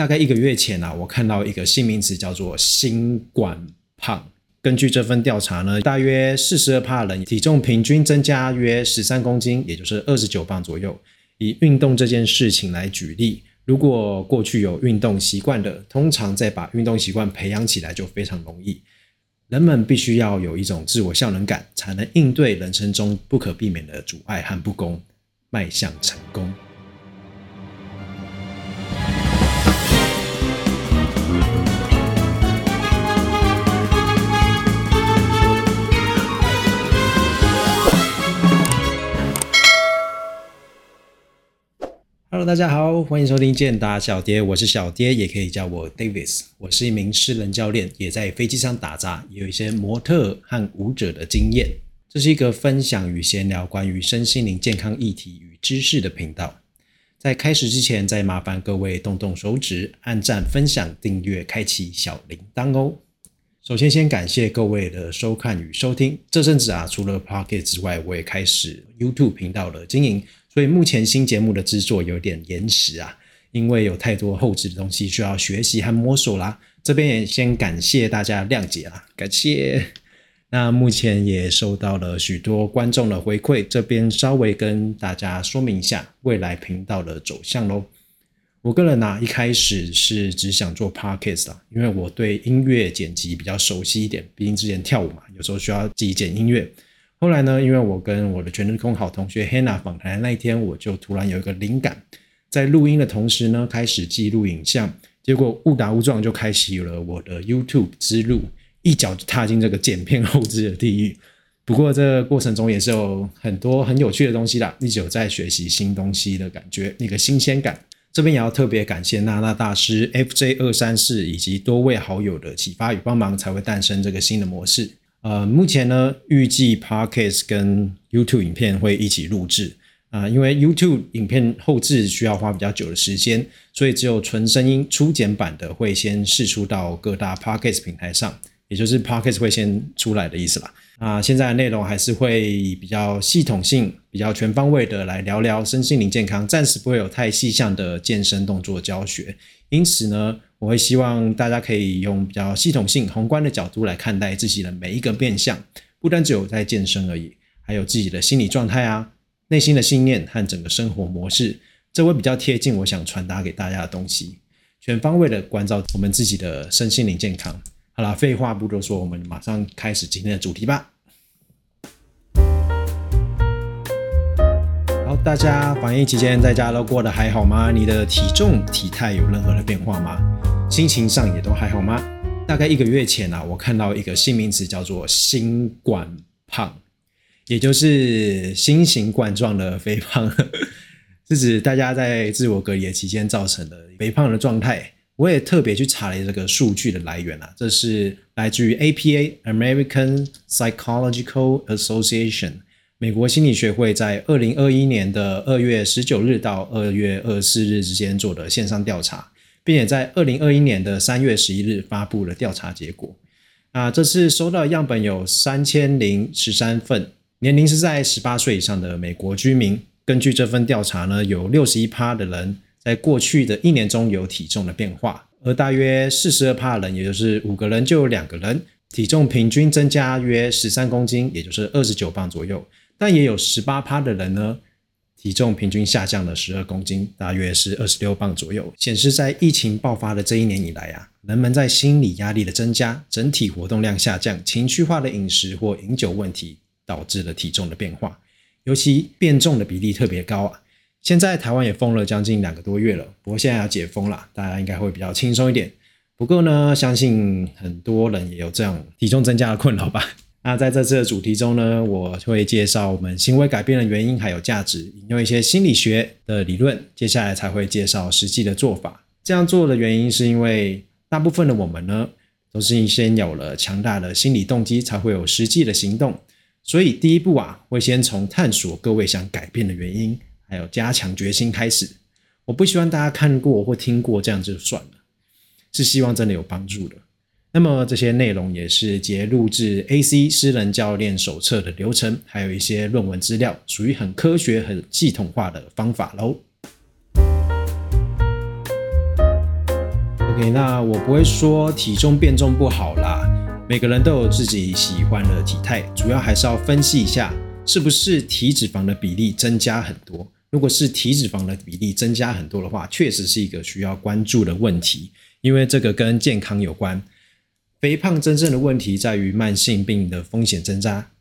大概一个月前啊，我看到一个新名词叫做“新冠胖”。根据这份调查呢，大约四十二帕人体重平均增加约十三公斤，也就是二十九磅左右。以运动这件事情来举例，如果过去有运动习惯的，通常再把运动习惯培养起来就非常容易。人们必须要有一种自我效能感，才能应对人生中不可避免的阻碍和不公，迈向成功。Hello，大家好，欢迎收听健达小爹，我是小爹，也可以叫我 Davis。我是一名私人教练，也在飞机上打杂，有一些模特和舞者的经验。这是一个分享与闲聊关于身心灵健康议题与知识的频道。在开始之前，再麻烦各位动动手指，按赞、分享、订阅、开启小铃铛哦。首先，先感谢各位的收看与收听。这阵子啊，除了 Pocket 之外，我也开始 YouTube 频道的经营。所以目前新节目的制作有点延迟啊，因为有太多后置的东西需要学习和摸索啦。这边也先感谢大家谅解啦，感谢。那目前也收到了许多观众的回馈，这边稍微跟大家说明一下未来频道的走向喽。我个人呢，一开始是只想做 podcast 啊，因为我对音乐剪辑比较熟悉一点，毕竟之前跳舞嘛，有时候需要自己剪音乐。后来呢，因为我跟我的全日空好同学 Hannah 访谈那一天，我就突然有一个灵感，在录音的同时呢，开始记录影像，结果误打误撞就开启了我的 YouTube 之路，一脚踏进这个剪片后置的地狱。不过这过程中也是有很多很有趣的东西啦，一直有在学习新东西的感觉，那个新鲜感。这边也要特别感谢娜娜大师 FJ 二三四以及多位好友的启发与帮忙，才会诞生这个新的模式。呃，目前呢，预计 Podcast 跟 YouTube 影片会一起录制。啊，因为 YouTube 影片后置需要花比较久的时间，所以只有纯声音初剪版的会先试出到各大 Podcast 平台上，也就是 Podcast 会先出来的意思啦。啊，现在的内容还是会比较系统性、比较全方位的来聊聊身心灵健康，暂时不会有太细项的健身动作教学，因此呢。我会希望大家可以用比较系统性、宏观的角度来看待自己的每一个变相，不单只有在健身而已，还有自己的心理状态啊、内心的信念和整个生活模式，这会比较贴近我想传达给大家的东西，全方位的关照我们自己的身心灵健康。好了，废话不多说，我们马上开始今天的主题吧。好，大家防疫期间在家都过得还好吗？你的体重、体态有任何的变化吗？心情上也都还好吗？大概一个月前啊，我看到一个新名词叫做“新冠胖”，也就是新型冠状的肥胖，是指大家在自我隔离期间造成的肥胖的状态。我也特别去查了这个数据的来源啊，这是来自于 APA（American Psychological Association） 美国心理学会在二零二一年的二月十九日到二月二十四日之间做的线上调查。并且在二零二一年的三月十一日发布了调查结果。啊，这次收到样本有三千零十三份，年龄是在十八岁以上的美国居民。根据这份调查呢，有六十一趴的人在过去的一年中有体重的变化，而大约四十二趴人，也就是五个人就有两个人体重平均增加约十三公斤，也就是二十九磅左右。但也有十八趴的人呢。体重平均下降了十二公斤，大约是二十六磅左右，显示在疫情爆发的这一年以来啊，人们在心理压力的增加、整体活动量下降、情绪化的饮食或饮酒问题，导致了体重的变化，尤其变重的比例特别高啊。现在台湾也封了将近两个多月了，不过现在要解封了，大家应该会比较轻松一点。不过呢，相信很多人也有这样体重增加的困扰吧。那在这次的主题中呢，我会介绍我们行为改变的原因还有价值，引用一些心理学的理论。接下来才会介绍实际的做法。这样做的原因是因为大部分的我们呢，都是先有了强大的心理动机，才会有实际的行动。所以第一步啊，会先从探索各位想改变的原因，还有加强决心开始。我不希望大家看过或听过这样就算了，是希望真的有帮助的。那么这些内容也是截录制 AC 私人教练手册的流程，还有一些论文资料，属于很科学、很系统化的方法喽。OK，那我不会说体重变重不好啦，每个人都有自己喜欢的体态，主要还是要分析一下是不是体脂肪的比例增加很多。如果是体脂肪的比例增加很多的话，确实是一个需要关注的问题，因为这个跟健康有关。肥胖真正的问题在于慢性病的风险增加，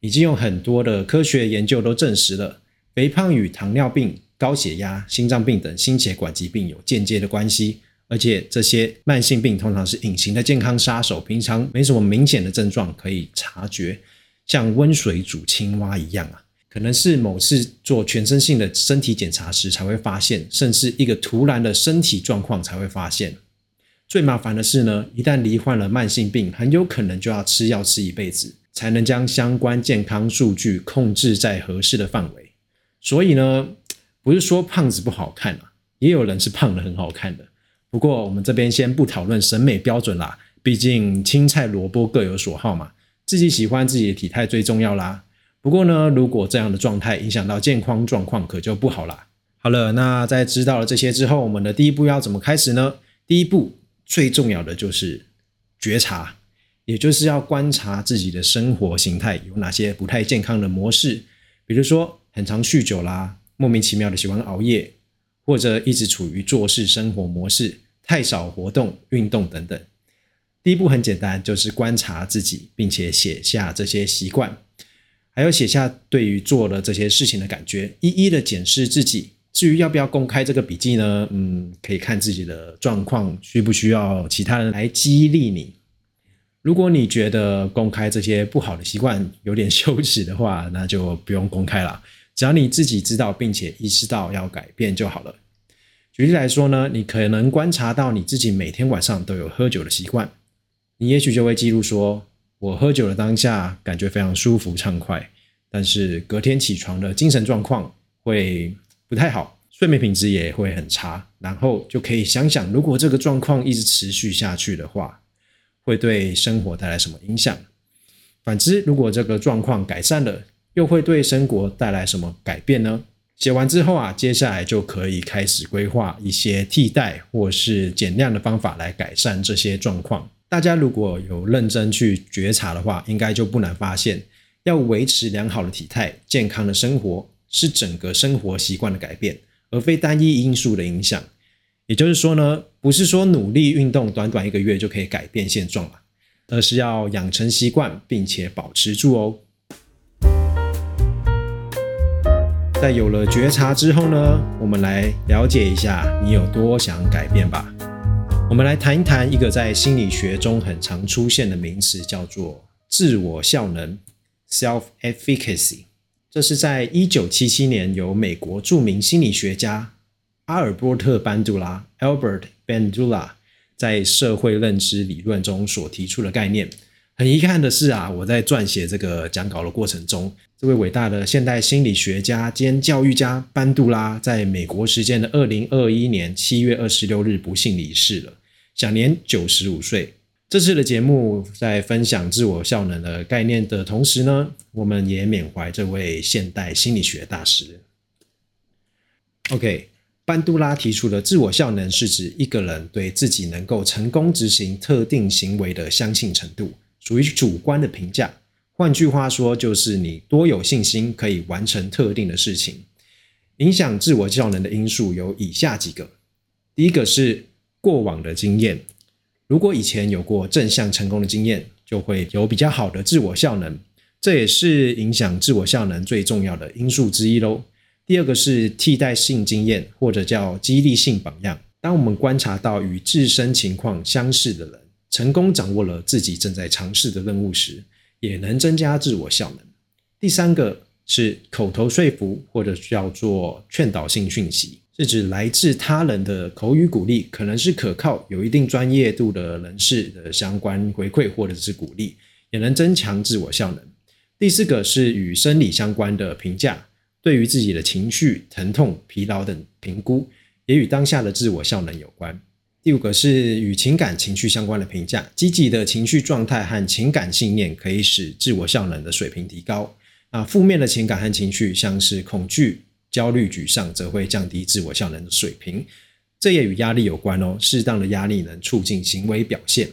已经有很多的科学研究都证实了，肥胖与糖尿病、高血压、心脏病等心血管疾病有间接的关系。而且这些慢性病通常是隐形的健康杀手，平常没什么明显的症状可以察觉，像温水煮青蛙一样啊。可能是某次做全身性的身体检查时才会发现，甚至一个突然的身体状况才会发现。最麻烦的是呢，一旦罹患了慢性病，很有可能就要吃药吃一辈子，才能将相关健康数据控制在合适的范围。所以呢，不是说胖子不好看啊，也有人是胖的很好看的。不过我们这边先不讨论审美标准啦，毕竟青菜萝卜各有所好嘛，自己喜欢自己的体态最重要啦。不过呢，如果这样的状态影响到健康状况，可就不好了。好了，那在知道了这些之后，我们的第一步要怎么开始呢？第一步最重要的就是觉察，也就是要观察自己的生活形态有哪些不太健康的模式，比如说很常酗酒啦，莫名其妙的喜欢熬夜，或者一直处于做事生活模式，太少活动运动等等。第一步很简单，就是观察自己，并且写下这些习惯。还有写下对于做了这些事情的感觉，一一的检视自己。至于要不要公开这个笔记呢？嗯，可以看自己的状况，需不需要其他人来激励你。如果你觉得公开这些不好的习惯有点 羞耻的话，那就不用公开了。只要你自己知道并且意识到要改变就好了。举例来说呢，你可能观察到你自己每天晚上都有喝酒的习惯，你也许就会记录说。我喝酒的当下感觉非常舒服畅快，但是隔天起床的精神状况会不太好，睡眠品质也会很差。然后就可以想想，如果这个状况一直持续下去的话，会对生活带来什么影响？反之，如果这个状况改善了，又会对生活带来什么改变呢？写完之后啊，接下来就可以开始规划一些替代或是减量的方法来改善这些状况。大家如果有认真去觉察的话，应该就不难发现，要维持良好的体态、健康的生活，是整个生活习惯的改变，而非单一因素的影响。也就是说呢，不是说努力运动，短短一个月就可以改变现状了，而是要养成习惯，并且保持住哦。在有了觉察之后呢，我们来了解一下你有多想改变吧。我们来谈一谈一个在心理学中很常出现的名词，叫做自我效能 （self-efficacy）。这是在一九七七年由美国著名心理学家阿尔伯特·班杜拉 （Albert Bandura） 在社会认知理论中所提出的概念。很遗憾的是啊，我在撰写这个讲稿的过程中，这位伟大的现代心理学家兼教育家班杜拉，在美国时间的二零二一年七月二十六日不幸离世了。享年九十五岁。这次的节目在分享自我效能的概念的同时呢，我们也缅怀这位现代心理学大师。OK，班杜拉提出的自我效能是指一个人对自己能够成功执行特定行为的相信程度，属于主观的评价。换句话说，就是你多有信心可以完成特定的事情。影响自我效能的因素有以下几个：第一个是。过往的经验，如果以前有过正向成功的经验，就会有比较好的自我效能，这也是影响自我效能最重要的因素之一喽。第二个是替代性经验，或者叫激励性榜样。当我们观察到与自身情况相似的人成功掌握了自己正在尝试的任务时，也能增加自我效能。第三个是口头说服，或者叫做劝导性讯息。是指来自他人的口语鼓励，可能是可靠、有一定专业度的人士的相关回馈或者是鼓励，也能增强自我效能。第四个是与生理相关的评价，对于自己的情绪、疼痛、疲劳等评估，也与当下的自我效能有关。第五个是与情感情绪相关的评价，积极的情绪状态和情感信念可以使自我效能的水平提高。啊，负面的情感和情绪，像是恐惧。焦虑、沮丧则会降低自我效能的水平。这也与压力有关哦。适当的压力能促进行为表现。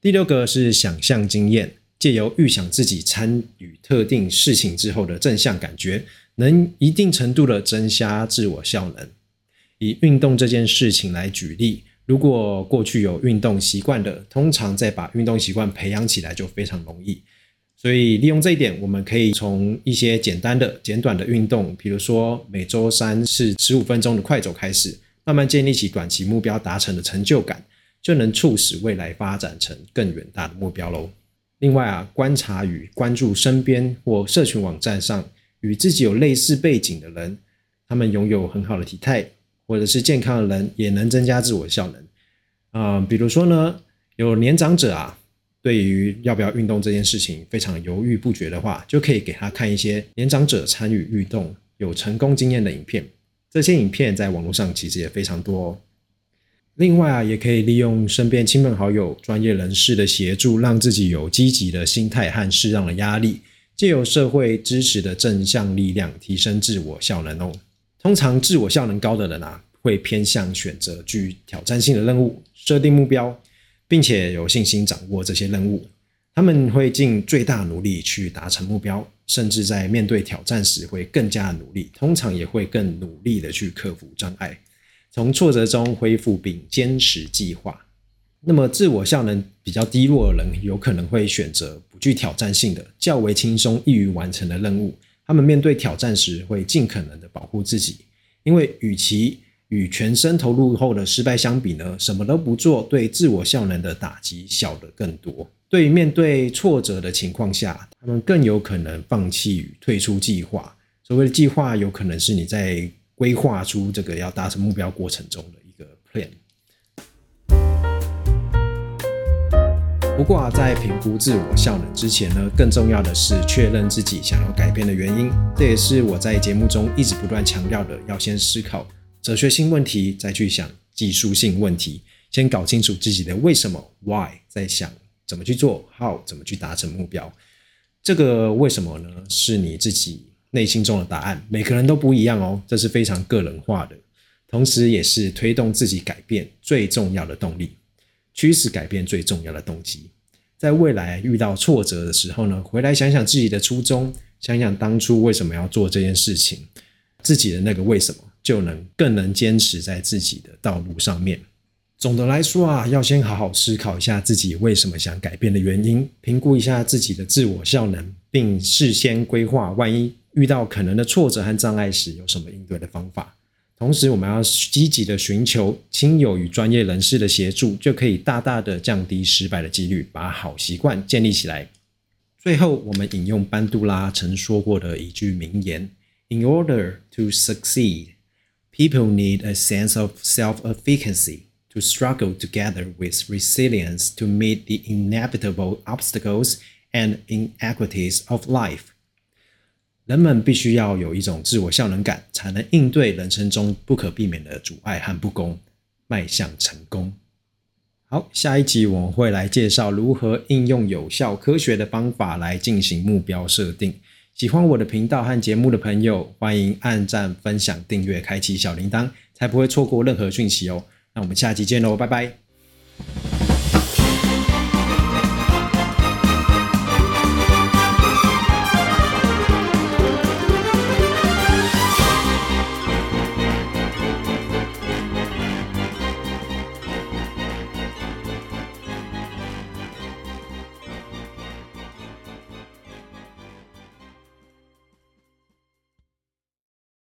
第六个是想象经验，借由预想自己参与特定事情之后的正向感觉，能一定程度的增加自我效能。以运动这件事情来举例，如果过去有运动习惯的，通常再把运动习惯培养起来就非常容易。所以利用这一点，我们可以从一些简单的、简短的运动，比如说每周三是十五分钟的快走开始，慢慢建立起短期目标达成的成就感，就能促使未来发展成更远大的目标喽。另外啊，观察与关注身边或社群网站上与自己有类似背景的人，他们拥有很好的体态。或者是健康的人也能增加自我效能，啊，比如说呢，有年长者啊，对于要不要运动这件事情非常犹豫不决的话，就可以给他看一些年长者参与运动有成功经验的影片，这些影片在网络上其实也非常多。哦。另外啊，也可以利用身边亲朋好友、专业人士的协助，让自己有积极的心态和适当的压力，借由社会支持的正向力量，提升自我效能哦。通常自我效能高的人啊，会偏向选择具挑战性的任务，设定目标，并且有信心掌握这些任务。他们会尽最大努力去达成目标，甚至在面对挑战时会更加努力。通常也会更努力的去克服障碍，从挫折中恢复并坚持计划。那么自我效能比较低落的人，有可能会选择不具挑战性的、较为轻松易于完成的任务。他们面对挑战时会尽可能的保护自己，因为与其与全身投入后的失败相比呢，什么都不做对自我效能的打击小得更多。对于面对挫折的情况下，他们更有可能放弃与退出计划。所谓的计划，有可能是你在规划出这个要达成目标过程中的一个 plan。不过啊，在评估自我效能之前呢，更重要的是确认自己想要改变的原因。这也是我在节目中一直不断强调的：要先思考哲学性问题，再去想技术性问题。先搞清楚自己的为什么 （why），再想怎么去做 （how），怎么去达成目标。这个为什么呢？是你自己内心中的答案，每个人都不一样哦，这是非常个人化的，同时也是推动自己改变最重要的动力。驱使改变最重要的动机，在未来遇到挫折的时候呢，回来想想自己的初衷，想想当初为什么要做这件事情，自己的那个为什么，就能更能坚持在自己的道路上面。总的来说啊，要先好好思考一下自己为什么想改变的原因，评估一下自己的自我效能，并事先规划，万一遇到可能的挫折和障碍时，有什么应对的方法。同时，我们要积极的寻求亲友与专业人士的协助，就可以大大的降低失败的几率，把好习惯建立起来。最后，我们引用班杜拉曾说过的一句名言：“In order to succeed, people need a sense of self-efficacy to struggle together with resilience to meet the inevitable obstacles and inequities of life.” 人们必须要有一种自我效能感，才能应对人生中不可避免的阻碍和不公，迈向成功。好，下一集我们会来介绍如何应用有效科学的方法来进行目标设定。喜欢我的频道和节目的朋友，欢迎按赞、分享、订阅、开启小铃铛，才不会错过任何讯息哦。那我们下期见喽，拜拜。